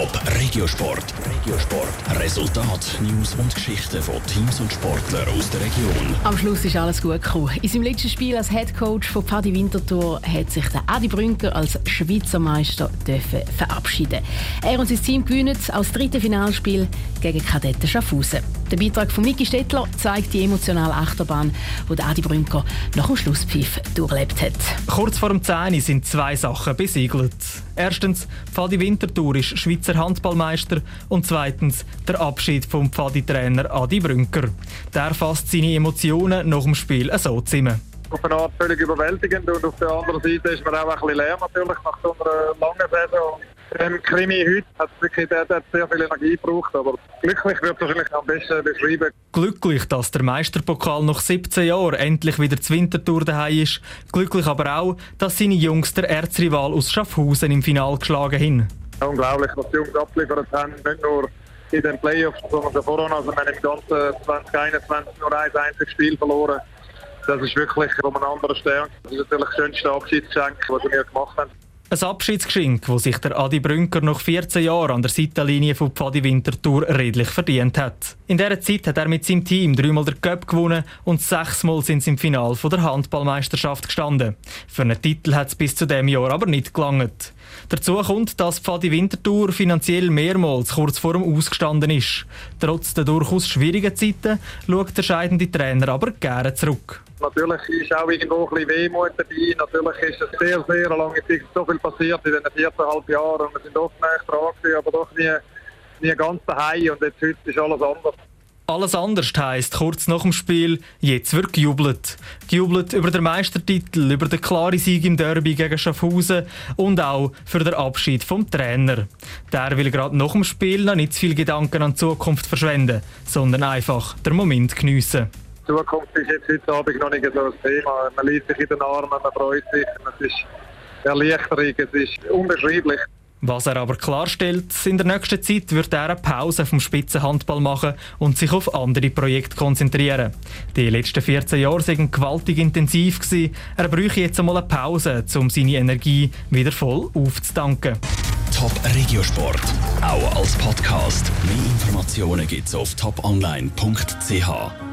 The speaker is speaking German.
Top Regiosport. Regiosport. Resultat, News und Geschichten von Teams und Sportlern aus der Region. Am Schluss ist alles gut gekommen. In seinem letzten Spiel als Head Coach von Paddy Winterthur hat sich der Adi Brünker als Schweizer Meister dürfen verabschieden. Er und sein Team gewinnen als dritte Finalspiel gegen Kadetten Schaffhausen. Der Beitrag von Niki Stettler zeigt die emotionale Achterbahn, die Adi Brünker nach dem Schlusspfiff durchlebt hat. Kurz vor dem 10 sind zwei Sachen besiegelt. Erstens, Pfadi Winterthur ist Schweizer Handballmeister und zweitens der Abschied vom Pfadi-Trainer Adi Brünker. Der fasst seine Emotionen nach dem Spiel so zusammen auf eine Art völlig überwältigend und auf der anderen Seite ist man auch ein bisschen leer natürlich nach so einer langen Saison. Im Krimi heute hat wirklich der, der sehr viel Energie gebraucht, aber glücklich wird es wahrscheinlich am besten beschrieben. Glücklich, dass der Meisterpokal nach 17 Jahren endlich wieder zur Wintertour daheim ist. Glücklich aber auch, dass seine Jungs der Erzrival aus Schaffhausen im Final geschlagen haben. Unglaublich, was die Jungs abgeliefert haben, nicht nur in den Playoffs, sondern davor auch. Also wir haben im ganzen 2021 nur ein einziges Spiel verloren. Das ist wirklich um einen anderen Stern. Das ist natürlich das schönste Abschiedsgeschenk, das wir gemacht haben. Ein Abschiedsgeschenk, das sich der Adi Brünker nach 14 Jahren an der Seitenlinie von Pfadi Winterthur redlich verdient hat. In dieser Zeit hat er mit seinem Team dreimal den Cup gewonnen und sechsmal sind sie im Finale der Handballmeisterschaft gestanden. Für einen Titel hat es bis zu dem Jahr aber nicht gelangt. Dazu kommt, dass Pfadi Winterthur finanziell mehrmals kurz vor dem Ausgestanden ist. Trotz der durchaus schwierigen Zeiten schaut der scheidende Trainer aber gerne zurück. Natürlich ist auch irgendwo ein bisschen Wehmut dabei. Natürlich ist es sehr, sehr lange Zeit so viel passiert in den viereinhalb Jahren. Wir sind oft näher dran, aber doch nie, nie ganz daheim. Und jetzt heute ist alles anders. Alles anders heisst, kurz nach dem Spiel, jetzt wird gejubelt. Gejubelt über den Meistertitel, über den klaren Sieg im Derby gegen Schaffhausen und auch für den Abschied vom Trainer. Der will gerade nach dem Spiel noch nicht zu viel Gedanken an die Zukunft verschwenden, sondern einfach den Moment geniessen. Zukunft ist jetzt heute Abend noch nicht so ein Thema. Man liest sich in den Armen, man freut sich, es ist Erleichterung, es ist unbeschreiblich. Was er aber klarstellt, in der nächsten Zeit wird er eine Pause vom Spitzenhandball machen und sich auf andere Projekte konzentrieren. Die letzten 14 Jahre waren gewaltig intensiv. Gewesen. Er bräuchte jetzt einmal eine Pause, um seine Energie wieder voll aufzutanken. Top Regiosport, auch als Podcast. Mehr Informationen gibt's auf toponline.ch.